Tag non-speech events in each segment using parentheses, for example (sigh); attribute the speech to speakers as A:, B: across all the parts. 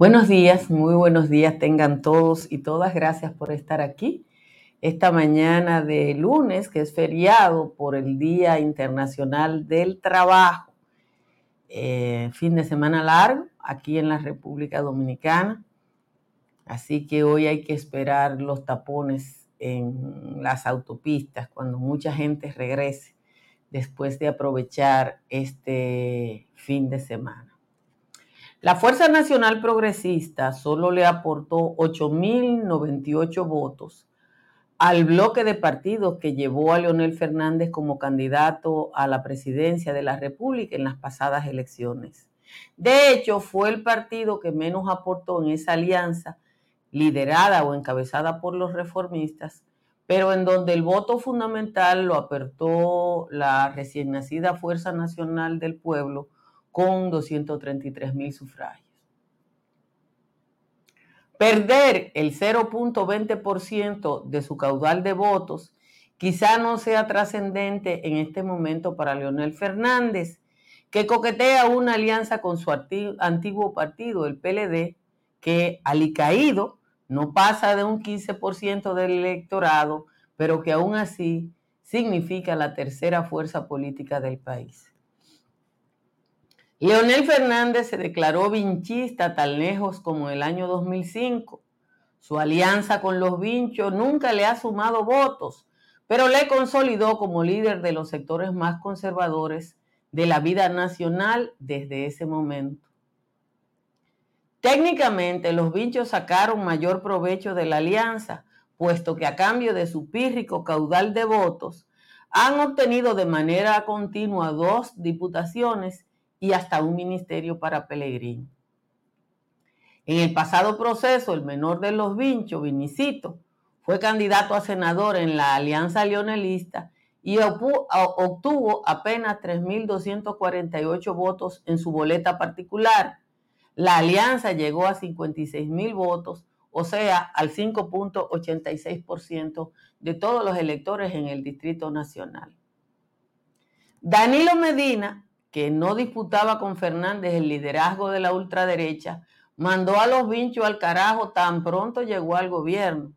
A: Buenos días, muy buenos días tengan todos y todas. Gracias por estar aquí esta mañana de lunes, que es feriado por el Día Internacional del Trabajo. Eh, fin de semana largo aquí en la República Dominicana. Así que hoy hay que esperar los tapones en las autopistas cuando mucha gente regrese después de aprovechar este fin de semana. La Fuerza Nacional Progresista solo le aportó 8.098 votos al bloque de partidos que llevó a Leonel Fernández como candidato a la presidencia de la República en las pasadas elecciones. De hecho, fue el partido que menos aportó en esa alianza, liderada o encabezada por los reformistas, pero en donde el voto fundamental lo apertó la recién nacida Fuerza Nacional del Pueblo, con 233 mil sufragios. Perder el 0.20% de su caudal de votos quizá no sea trascendente en este momento para Leonel Fernández, que coquetea una alianza con su antiguo partido, el PLD, que alicaído no pasa de un 15% del electorado, pero que aún así significa la tercera fuerza política del país. Leonel Fernández se declaró vinchista tan lejos como el año 2005. Su alianza con los vinchos nunca le ha sumado votos, pero le consolidó como líder de los sectores más conservadores de la vida nacional desde ese momento. Técnicamente, los vinchos sacaron mayor provecho de la alianza, puesto que a cambio de su pírrico caudal de votos, han obtenido de manera continua dos diputaciones y hasta un ministerio para Pellegrín. En el pasado proceso, el menor de los vinchos, Vinicito, fue candidato a senador en la Alianza Leonelista y obtuvo apenas 3.248 votos en su boleta particular. La alianza llegó a 56.000 votos, o sea, al 5.86% de todos los electores en el Distrito Nacional. Danilo Medina que no disputaba con Fernández el liderazgo de la ultraderecha, mandó a los vinchos al carajo tan pronto llegó al gobierno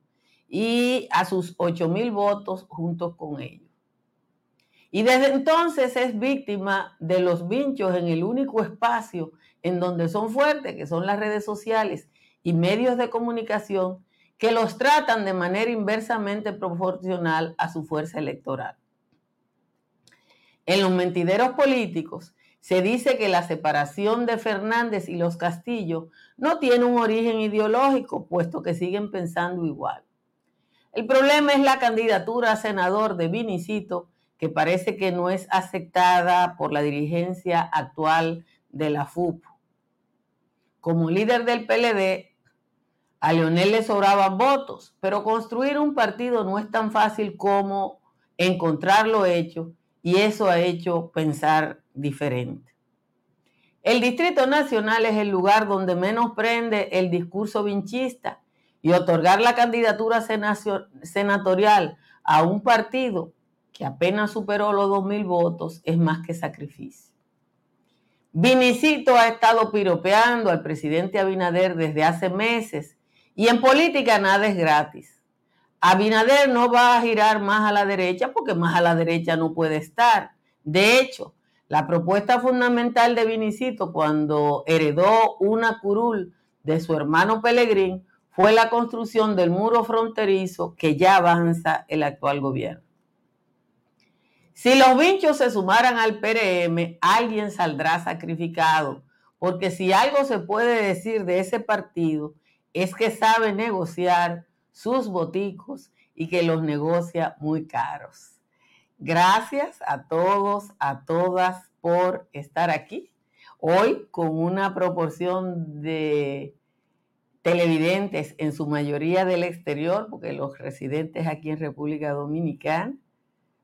A: y a sus 8 mil votos juntos con ellos. Y desde entonces es víctima de los vinchos en el único espacio en donde son fuertes, que son las redes sociales y medios de comunicación, que los tratan de manera inversamente proporcional a su fuerza electoral. En los mentideros políticos se dice que la separación de Fernández y los Castillos no tiene un origen ideológico, puesto que siguen pensando igual. El problema es la candidatura a senador de Vinicito, que parece que no es aceptada por la dirigencia actual de la FUP. Como líder del PLD, a Leonel le sobraban votos, pero construir un partido no es tan fácil como encontrarlo hecho y eso ha hecho pensar diferente. El Distrito Nacional es el lugar donde menos prende el discurso vinchista y otorgar la candidatura senatorial a un partido que apenas superó los 2.000 votos es más que sacrificio. Vinicito ha estado piropeando al presidente Abinader desde hace meses y en política nada es gratis. Abinader no va a girar más a la derecha porque más a la derecha no puede estar. De hecho, la propuesta fundamental de Vinicito cuando heredó una curul de su hermano Pellegrín fue la construcción del muro fronterizo que ya avanza el actual gobierno. Si los vinchos se sumaran al PRM, alguien saldrá sacrificado, porque si algo se puede decir de ese partido es que sabe negociar sus boticos y que los negocia muy caros. Gracias a todos, a todas por estar aquí. Hoy con una proporción de televidentes, en su mayoría del exterior, porque los residentes aquí en República Dominicana,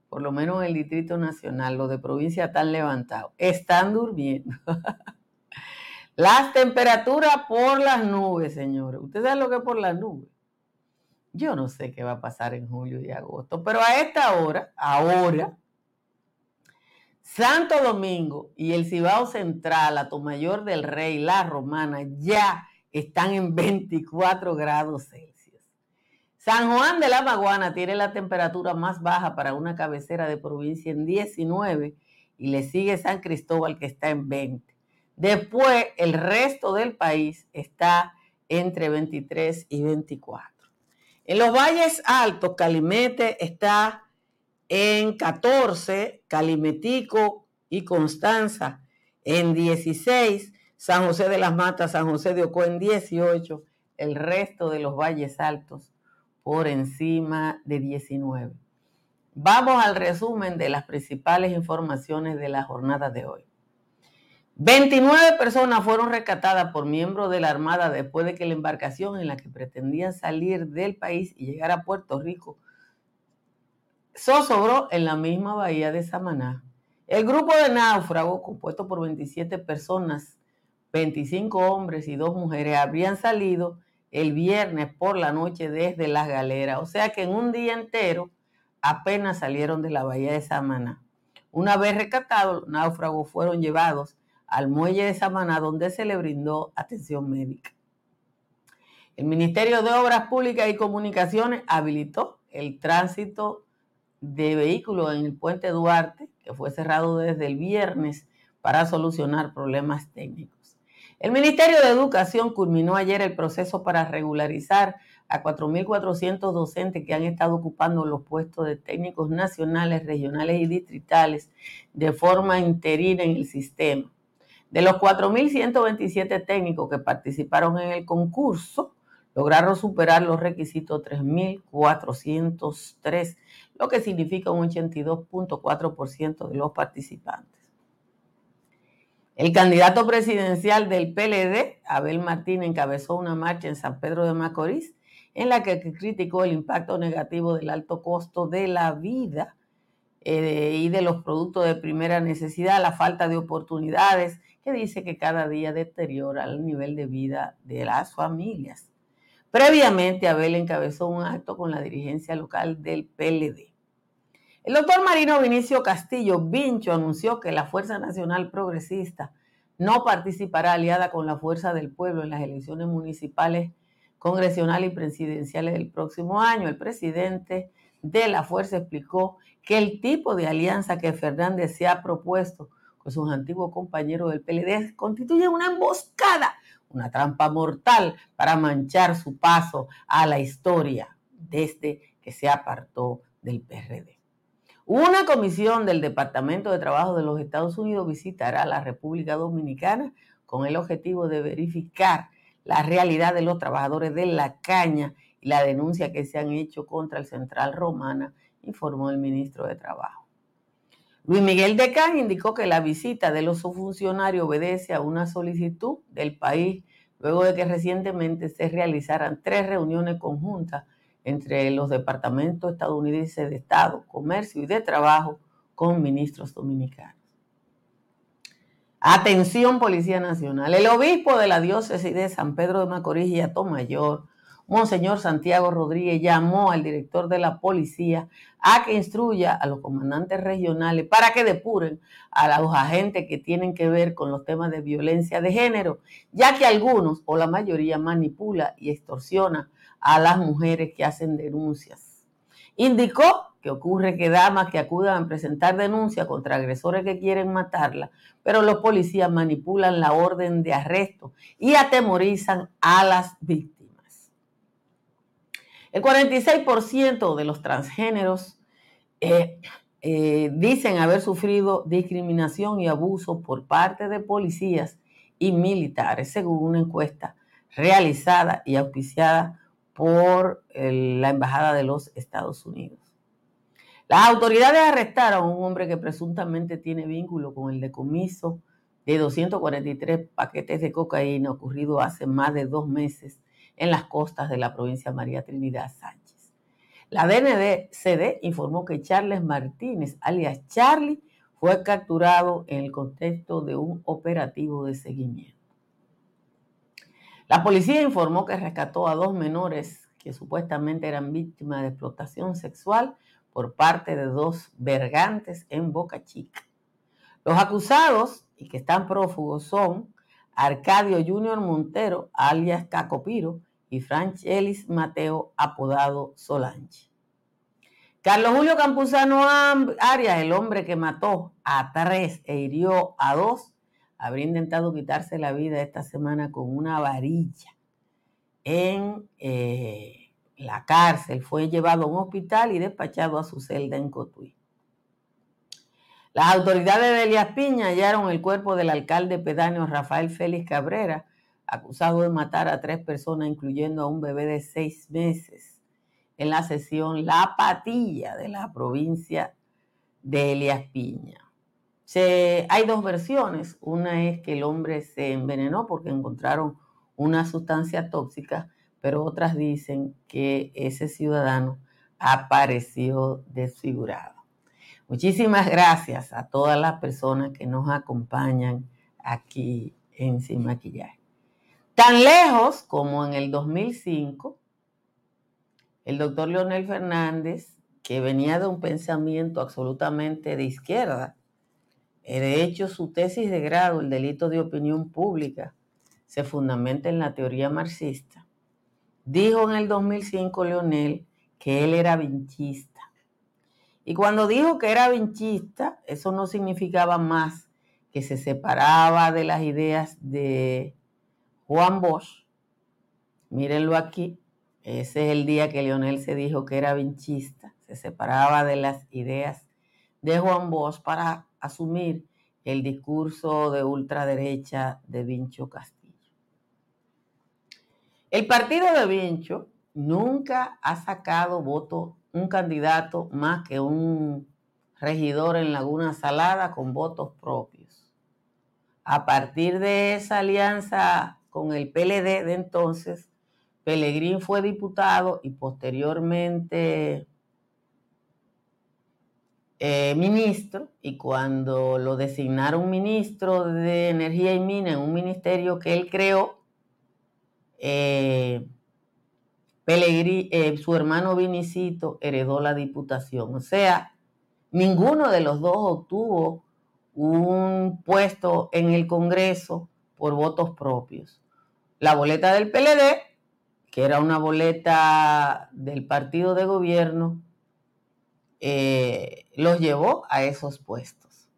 A: por lo menos en el Distrito Nacional, los de provincia están levantados, están durmiendo. (laughs) las temperaturas por las nubes, señores. Ustedes saben lo que es por las nubes. Yo no sé qué va a pasar en julio y agosto, pero a esta hora, ahora, Santo Domingo y el Cibao Central, Mayor del Rey, La Romana, ya están en 24 grados Celsius. San Juan de la Maguana tiene la temperatura más baja para una cabecera de provincia en 19 y le sigue San Cristóbal que está en 20. Después el resto del país está entre 23 y 24. En los valles altos, Calimete está en 14, Calimetico y Constanza en 16, San José de las Matas, San José de Ocoa en 18, el resto de los valles altos por encima de 19. Vamos al resumen de las principales informaciones de la jornada de hoy. 29 personas fueron rescatadas por miembros de la Armada después de que la embarcación en la que pretendían salir del país y llegar a Puerto Rico zozobró en la misma bahía de Samaná. El grupo de náufragos, compuesto por 27 personas, 25 hombres y dos mujeres, habrían salido el viernes por la noche desde las galeras. O sea que en un día entero apenas salieron de la bahía de Samaná. Una vez rescatados, los náufragos fueron llevados al muelle de Samaná, donde se le brindó atención médica. El Ministerio de Obras Públicas y Comunicaciones habilitó el tránsito de vehículos en el puente Duarte, que fue cerrado desde el viernes para solucionar problemas técnicos. El Ministerio de Educación culminó ayer el proceso para regularizar a 4.400 docentes que han estado ocupando los puestos de técnicos nacionales, regionales y distritales de forma interina en el sistema. De los 4.127 técnicos que participaron en el concurso, lograron superar los requisitos 3.403, lo que significa un 82.4% de los participantes. El candidato presidencial del PLD, Abel Martín, encabezó una marcha en San Pedro de Macorís en la que criticó el impacto negativo del alto costo de la vida eh, y de los productos de primera necesidad, la falta de oportunidades que dice que cada día deteriora el nivel de vida de las familias. Previamente, Abel encabezó un acto con la dirigencia local del PLD. El doctor Marino Vinicio Castillo Vincho anunció que la Fuerza Nacional Progresista no participará aliada con la Fuerza del Pueblo en las elecciones municipales, congresionales y presidenciales del próximo año. El presidente de la Fuerza explicó que el tipo de alianza que Fernández se ha propuesto con sus antiguos compañeros del PLD constituye una emboscada, una trampa mortal para manchar su paso a la historia desde que se apartó del PRD. Una comisión del Departamento de Trabajo de los Estados Unidos visitará la República Dominicana con el objetivo de verificar la realidad de los trabajadores de la caña y la denuncia que se han hecho contra el Central Romana, informó el ministro de Trabajo. Luis Miguel Decán indicó que la visita de los subfuncionarios obedece a una solicitud del país luego de que recientemente se realizaran tres reuniones conjuntas entre los departamentos estadounidenses de Estado, Comercio y de Trabajo con ministros dominicanos. Atención Policía Nacional. El obispo de la diócesis de San Pedro de Macorís y Atomayor Monseñor Santiago Rodríguez llamó al director de la policía a que instruya a los comandantes regionales para que depuren a los agentes que tienen que ver con los temas de violencia de género, ya que algunos o la mayoría manipula y extorsiona a las mujeres que hacen denuncias. Indicó que ocurre que damas que acudan a presentar denuncia contra agresores que quieren matarla, pero los policías manipulan la orden de arresto y atemorizan a las víctimas. El 46% de los transgéneros eh, eh, dicen haber sufrido discriminación y abuso por parte de policías y militares, según una encuesta realizada y auspiciada por la Embajada de los Estados Unidos. Las autoridades arrestaron a un hombre que presuntamente tiene vínculo con el decomiso de 243 paquetes de cocaína ocurrido hace más de dos meses en las costas de la provincia María Trinidad Sánchez. La DNCD informó que Charles Martínez, alias Charlie, fue capturado en el contexto de un operativo de seguimiento. La policía informó que rescató a dos menores que supuestamente eran víctimas de explotación sexual por parte de dos vergantes en Boca Chica. Los acusados y que están prófugos son Arcadio Junior Montero, alias Cacopiro, y Franchelis Mateo, apodado Solange. Carlos Julio Campuzano Arias, el hombre que mató a tres e hirió a dos, habría intentado quitarse la vida esta semana con una varilla en eh, la cárcel. Fue llevado a un hospital y despachado a su celda en Cotuí. Las autoridades de Elías Piña hallaron el cuerpo del alcalde pedáneo Rafael Félix Cabrera, acusado de matar a tres personas, incluyendo a un bebé de seis meses, en la sesión La Patilla de la provincia de Elías Piña. hay dos versiones. Una es que el hombre se envenenó porque encontraron una sustancia tóxica, pero otras dicen que ese ciudadano apareció desfigurado. Muchísimas gracias a todas las personas que nos acompañan aquí en Sin Maquillaje. Tan lejos como en el 2005, el doctor Leonel Fernández, que venía de un pensamiento absolutamente de izquierda, de hecho su tesis de grado, el delito de opinión pública, se fundamenta en la teoría marxista. Dijo en el 2005 Leonel que él era vinchista. Y cuando dijo que era vinchista, eso no significaba más que se separaba de las ideas de Juan Bosch, mírenlo aquí, ese es el día que Leonel se dijo que era vinchista, se separaba de las ideas de Juan Bosch para asumir el discurso de ultraderecha de Vincho Castillo. El partido de Vincho nunca ha sacado voto un candidato más que un regidor en Laguna Salada con votos propios. A partir de esa alianza con el PLD de entonces, Pellegrín fue diputado y posteriormente eh, ministro, y cuando lo designaron ministro de Energía y Mina en un ministerio que él creó, eh, eh, su hermano Vinicito heredó la diputación. O sea, ninguno de los dos obtuvo un puesto en el Congreso por votos propios. La boleta del PLD, que era una boleta del partido de gobierno, eh, los llevó a esos puestos.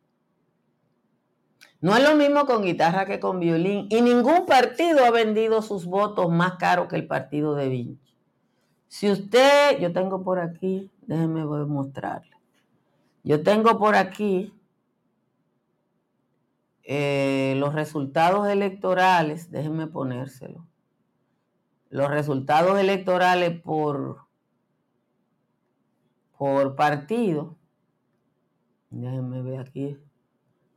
A: No es lo mismo con guitarra que con violín y ningún partido ha vendido sus votos más caro que el partido de Vinci. Si usted, yo tengo por aquí, déjeme mostrarle. Yo tengo por aquí eh, los resultados electorales, déjenme ponérselo. Los resultados electorales por, por partido. Déjenme ver aquí.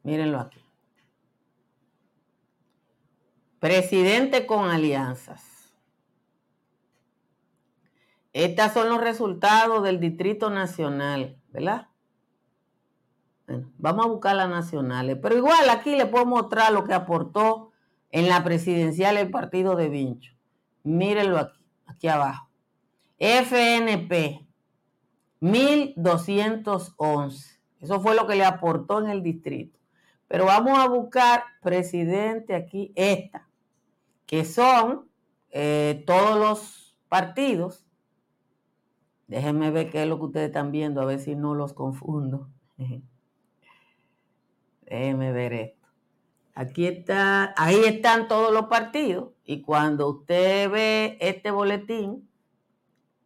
A: Mírenlo aquí. Presidente con alianzas. Estos son los resultados del Distrito Nacional, ¿verdad? Vamos a buscar las nacionales. Pero igual aquí le puedo mostrar lo que aportó en la presidencial el partido de Vincho. Mírenlo aquí, aquí abajo. FNP, 1211. Eso fue lo que le aportó en el distrito. Pero vamos a buscar presidente aquí, esta, que son eh, todos los partidos. Déjenme ver qué es lo que ustedes están viendo, a ver si no los confundo. (laughs) Déjeme ver esto. Aquí está, ahí están todos los partidos. Y cuando usted ve este boletín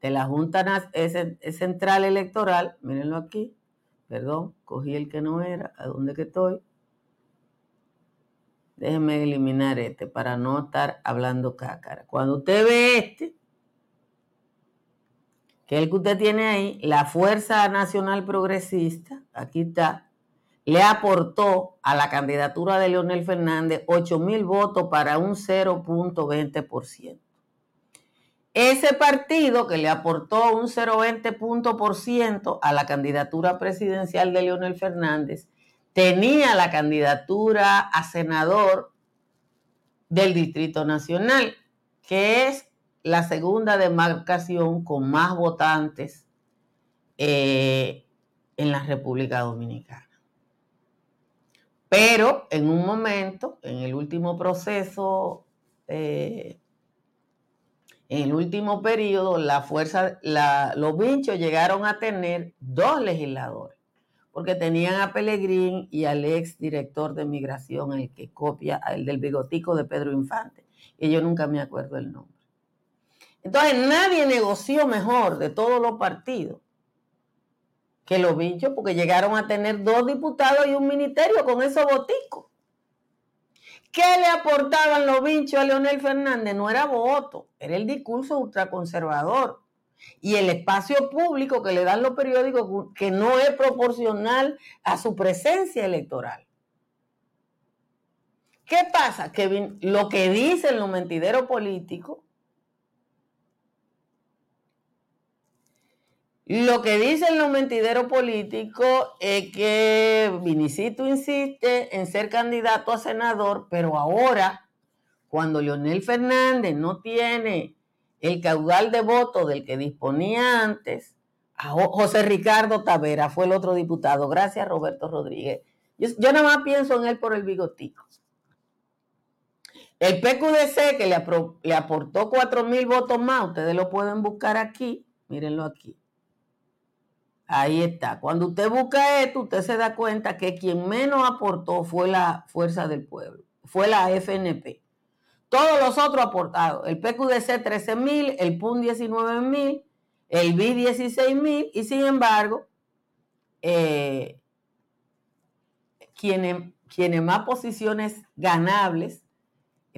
A: de la Junta Central Electoral, mírenlo aquí, perdón, cogí el que no era, ¿a dónde que estoy? Déjeme eliminar este para no estar hablando cácara. Cuando usted ve este, que es el que usted tiene ahí, la Fuerza Nacional Progresista, aquí está, le aportó a la candidatura de Leonel Fernández 8 mil votos para un 0.20%. Ese partido que le aportó un 0.20% a la candidatura presidencial de Leonel Fernández tenía la candidatura a senador del Distrito Nacional, que es la segunda demarcación con más votantes eh, en la República Dominicana. Pero en un momento, en el último proceso, eh, en el último periodo, la fuerza, los bichos llegaron a tener dos legisladores, porque tenían a Pellegrín y al ex director de migración, el que copia, el del bigotico de Pedro Infante, y yo nunca me acuerdo el nombre. Entonces nadie negoció mejor de todos los partidos que los bichos, porque llegaron a tener dos diputados y un ministerio con esos boticos. ¿Qué le aportaban los bichos a Leonel Fernández? No era voto, era el discurso ultraconservador y el espacio público que le dan los periódicos que no es proporcional a su presencia electoral. ¿Qué pasa? Que lo que dicen los mentideros políticos Lo que dicen los mentideros políticos es que Vinicito insiste en ser candidato a senador, pero ahora, cuando Leonel Fernández no tiene el caudal de votos del que disponía antes, José Ricardo Tavera fue el otro diputado. Gracias, Roberto Rodríguez. Yo, nada más pienso en él por el bigotico. El PQDC que le, le aportó 4 mil votos más, ustedes lo pueden buscar aquí, mírenlo aquí. Ahí está. Cuando usted busca esto, usted se da cuenta que quien menos aportó fue la Fuerza del Pueblo, fue la FNP. Todos los otros aportados, el PQDC 13 mil, el PUN 19 mil, el BI 16 mil, y sin embargo, eh, quienes, quienes más posiciones ganables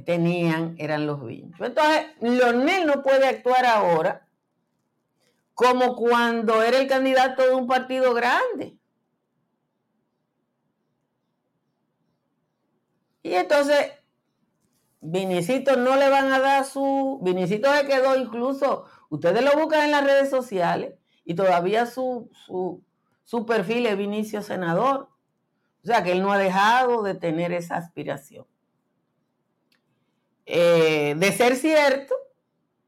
A: tenían eran los vinchos. Entonces, Leonel no puede actuar ahora como cuando era el candidato de un partido grande. Y entonces, Vinicito no le van a dar su... Vinicito se quedó incluso, ustedes lo buscan en las redes sociales y todavía su, su, perfil es Vinicio Senador. O sea que él no ha dejado de tener esa aspiración. Eh, de ser cierto,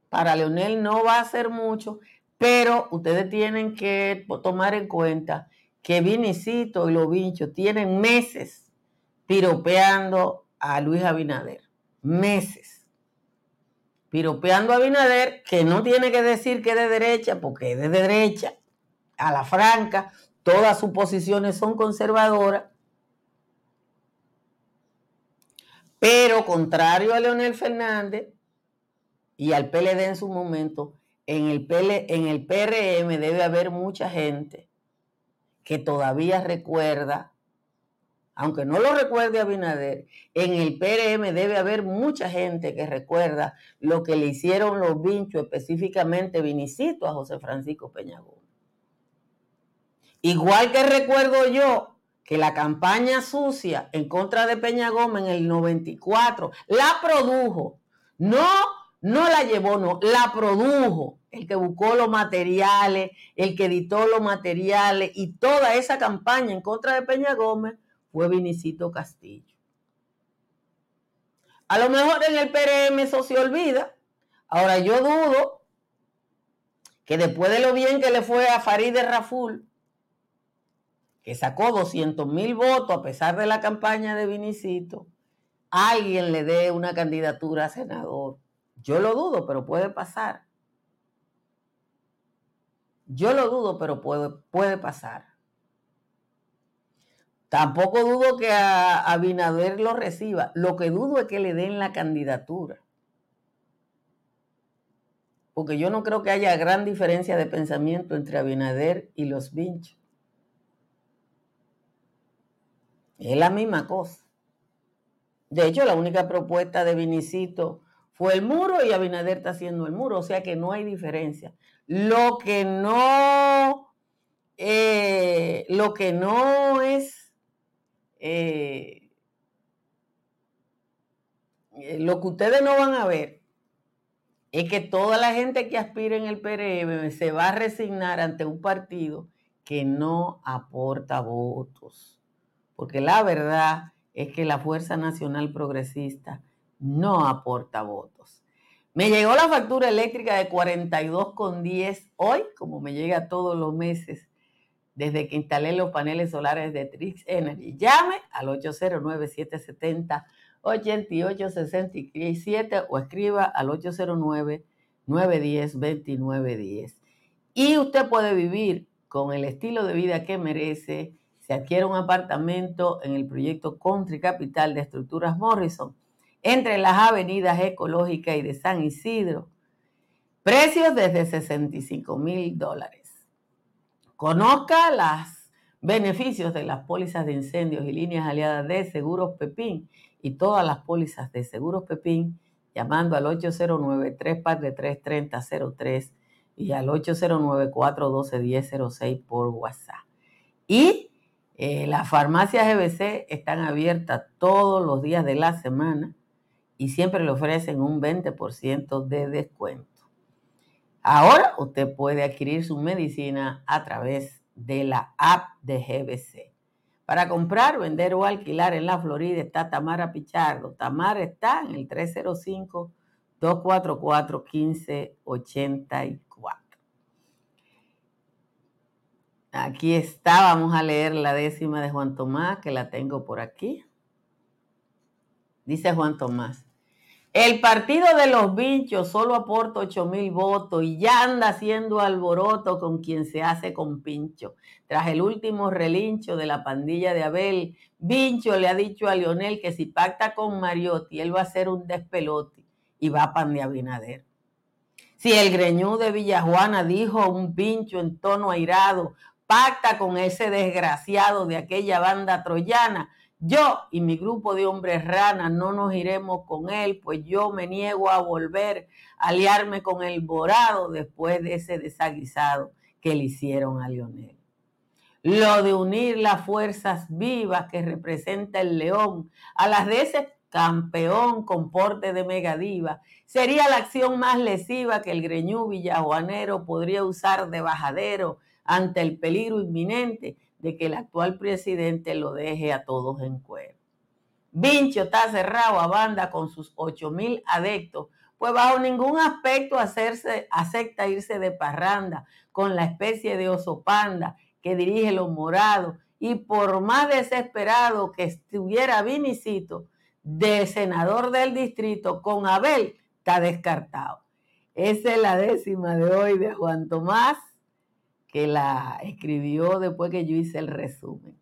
A: para Leonel no va a ser mucho, pero ustedes tienen que tomar en cuenta que Vinicito y los Vinchos tienen meses piropeando a Luis Abinader. Meses. Piropeando a Abinader, que no tiene que decir que es de derecha, porque es de derecha, a la franca, todas sus posiciones son conservadoras. Pero contrario a Leonel Fernández y al PLD en su momento, en el, en el PRM debe haber mucha gente que todavía recuerda, aunque no lo recuerde Abinader, en el PRM debe haber mucha gente que recuerda lo que le hicieron los vinchos, específicamente Vinicito a José Francisco Peñagón. Igual que recuerdo yo que la campaña sucia en contra de Peña Gómez en el 94 la produjo, no no la llevó, no, la produjo. El que buscó los materiales, el que editó los materiales y toda esa campaña en contra de Peña Gómez fue Vinicito Castillo. A lo mejor en el PRM eso se olvida. Ahora yo dudo que después de lo bien que le fue a Farideh Raful, que sacó 200 mil votos a pesar de la campaña de Vinicito, alguien le dé una candidatura a senador yo lo dudo, pero puede pasar. Yo lo dudo, pero puede, puede pasar. Tampoco dudo que a Abinader lo reciba. Lo que dudo es que le den la candidatura. Porque yo no creo que haya gran diferencia de pensamiento entre Abinader y los Vinchos. Es la misma cosa. De hecho, la única propuesta de Vinicito fue el muro y Abinader está haciendo el muro, o sea que no hay diferencia. Lo que no, eh, lo que no es, eh, eh, lo que ustedes no van a ver es que toda la gente que aspira en el PRM se va a resignar ante un partido que no aporta votos. Porque la verdad es que la Fuerza Nacional Progresista no aporta votos. Me llegó la factura eléctrica de 42,10 hoy, como me llega todos los meses desde que instalé los paneles solares de Trix Energy. Llame al 809-770-8867 o escriba al 809-910-2910. Y usted puede vivir con el estilo de vida que merece. Se adquiere un apartamento en el proyecto Country Capital de Estructuras Morrison, entre las avenidas Ecológica y de San Isidro. Precios desde 65 mil dólares. Conozca los beneficios de las pólizas de incendios y líneas aliadas de Seguros Pepín y todas las pólizas de Seguros Pepín llamando al 809-3 y al 809-412-1006 por WhatsApp. Y eh, las farmacias GBC están abiertas todos los días de la semana y siempre le ofrecen un 20% de descuento. Ahora usted puede adquirir su medicina a través de la app de GBC. Para comprar, vender o alquilar en la Florida está Tamara Pichardo. Tamara está en el 305-244-1584. Aquí está, vamos a leer la décima de Juan Tomás, que la tengo por aquí. Dice Juan Tomás. El partido de los bichos solo aporta 8 mil votos y ya anda haciendo alboroto con quien se hace con pincho. Tras el último relincho de la pandilla de Abel, Vincho le ha dicho a Lionel que si pacta con Mariotti, él va a hacer un despelote y va a pan de Abinader. Si el greñú de Villajuana dijo un pincho en tono airado, pacta con ese desgraciado de aquella banda troyana, yo y mi grupo de hombres ranas no nos iremos con él, pues yo me niego a volver a aliarme con el Borado después de ese desaguisado que le hicieron a Lionel. Lo de unir las fuerzas vivas que representa el león a las de ese campeón con porte de megadiva sería la acción más lesiva que el greñú villajuanero podría usar de bajadero ante el peligro inminente de que el actual presidente lo deje a todos en cuero. Vincho está cerrado a banda con sus ocho mil adeptos, pues bajo ningún aspecto hacerse, acepta irse de parranda con la especie de oso panda que dirige los morados y por más desesperado que estuviera Vinicito, de senador del distrito con Abel, está descartado. Esa es la décima de hoy de Juan Tomás que la escribió después que yo hice el resumen.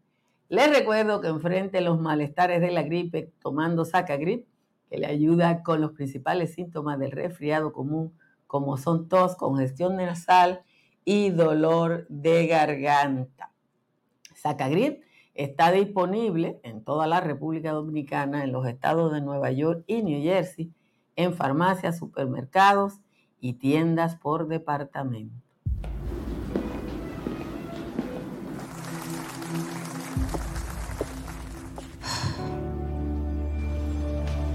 A: Les recuerdo que enfrente los malestares de la gripe tomando Sacagrip, que le ayuda con los principales síntomas del resfriado común, como son tos, congestión nasal y dolor de garganta. Sacagrip está disponible en toda la República Dominicana, en los estados de Nueva York y New Jersey, en farmacias, supermercados y tiendas por departamento.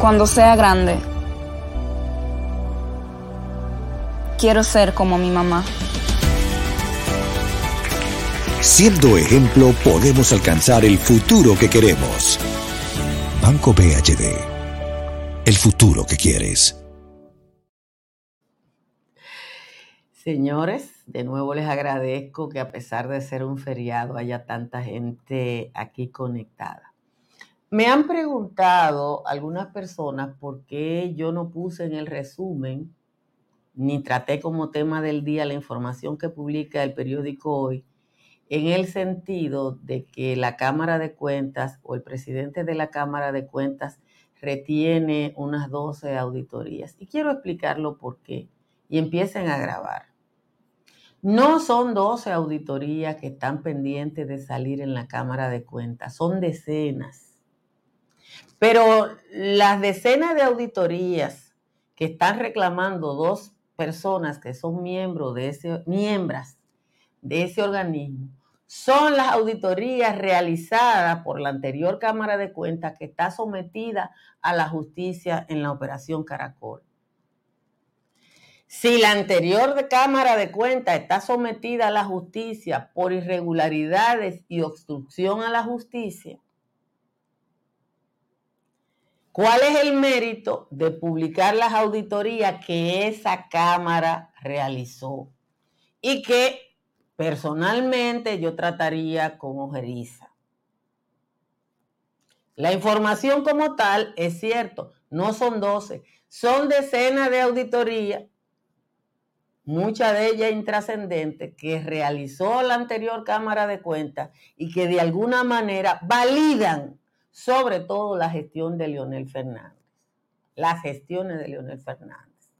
B: Cuando sea grande, quiero ser como mi mamá.
C: Siendo ejemplo, podemos alcanzar el futuro que queremos. Banco BHD. El futuro que quieres.
A: Señores, de nuevo les agradezco que a pesar de ser un feriado haya tanta gente aquí conectada. Me han preguntado algunas personas por qué yo no puse en el resumen ni traté como tema del día la información que publica el periódico hoy, en el sentido de que la Cámara de Cuentas o el presidente de la Cámara de Cuentas retiene unas 12 auditorías. Y quiero explicarlo por qué. Y empiecen a grabar. No son 12 auditorías que están pendientes de salir en la Cámara de Cuentas, son decenas. Pero las decenas de auditorías que están reclamando dos personas que son miembros de ese, miembros de ese organismo son las auditorías realizadas por la anterior Cámara de Cuentas que está sometida a la justicia en la operación Caracol. Si la anterior Cámara de Cuentas está sometida a la justicia por irregularidades y obstrucción a la justicia, ¿cuál es el mérito de publicar las auditorías que esa Cámara realizó y que Personalmente yo trataría con ojeriza. La información como tal es cierto, no son 12, son decenas de auditorías, muchas de ellas intrascendentes, que realizó la anterior Cámara de Cuentas y que de alguna manera validan sobre todo la gestión de Leonel Fernández, las gestiones de Leonel Fernández.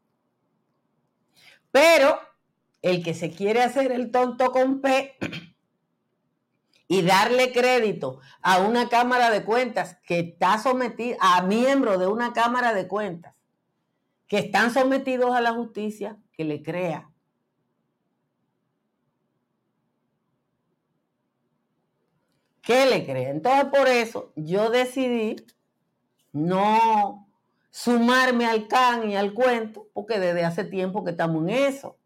A: Pero el que se quiere hacer el tonto con P y darle crédito a una Cámara de Cuentas que está sometida, a miembros de una Cámara de Cuentas que están sometidos a la justicia, que le crea. ¿Qué le crea? Entonces por eso yo decidí no sumarme al can y al cuento, porque desde hace tiempo que estamos en eso.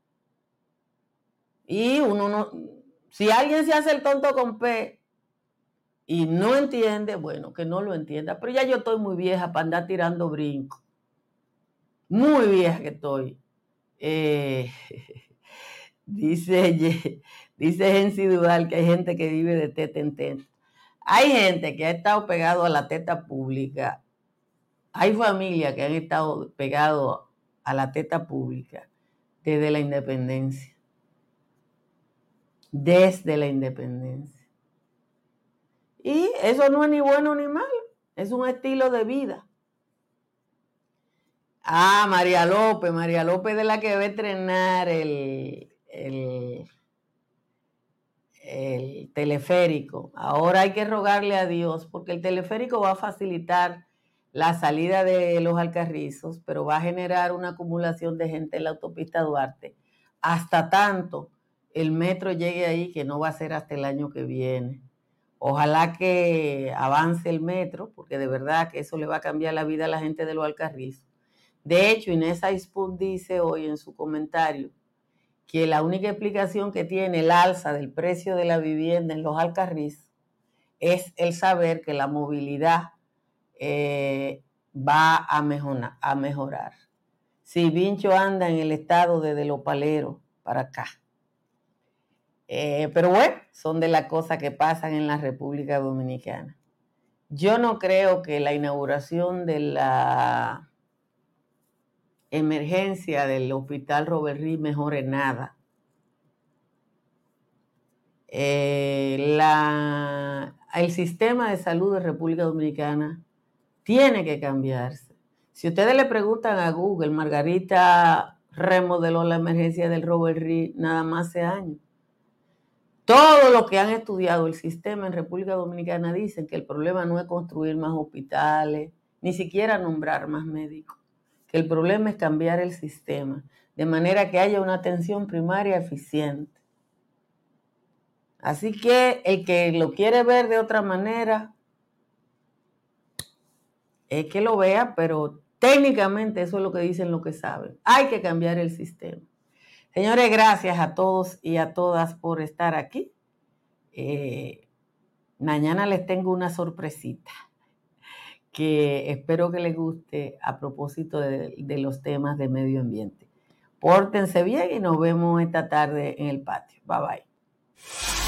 A: Y uno no, si alguien se hace el tonto con P y no entiende, bueno, que no lo entienda. Pero ya yo estoy muy vieja para andar tirando brinco. Muy vieja que estoy. Eh, (laughs) dice, dice Gensi Dual que hay gente que vive de teta en teta. Hay gente que ha estado pegado a la teta pública. Hay familias que han estado pegados a la teta pública desde la independencia desde la independencia. Y eso no es ni bueno ni malo, es un estilo de vida. Ah, María López, María López de la que a entrenar el, el, el teleférico. Ahora hay que rogarle a Dios porque el teleférico va a facilitar la salida de los alcarrizos, pero va a generar una acumulación de gente en la autopista Duarte. Hasta tanto el metro llegue ahí, que no va a ser hasta el año que viene. Ojalá que avance el metro, porque de verdad que eso le va a cambiar la vida a la gente de los Alcarrizos. De hecho, Inés Aispun dice hoy en su comentario que la única explicación que tiene el alza del precio de la vivienda en los Alcarrizos es el saber que la movilidad eh, va a mejorar, a mejorar. Si Vincho anda en el estado desde Los Paleros para acá, eh, pero bueno, son de las cosas que pasan en la República Dominicana. Yo no creo que la inauguración de la emergencia del hospital Robert Reed mejore nada. Eh, el sistema de salud de República Dominicana tiene que cambiarse. Si ustedes le preguntan a Google, Margarita remodeló la emergencia del Robert Reed nada más hace años. Todos los que han estudiado el sistema en República Dominicana dicen que el problema no es construir más hospitales, ni siquiera nombrar más médicos, el problema es cambiar el sistema, de manera que haya una atención primaria eficiente. Así que el que lo quiere ver de otra manera, es que lo vea, pero técnicamente eso es lo que dicen los que saben. Hay que cambiar el sistema. Señores, gracias a todos y a todas por estar aquí. Eh, mañana les tengo una sorpresita que espero que les guste a propósito de, los temas de medio ambiente. Pórtense bien y nos vemos esta tarde en el patio. Bye bye.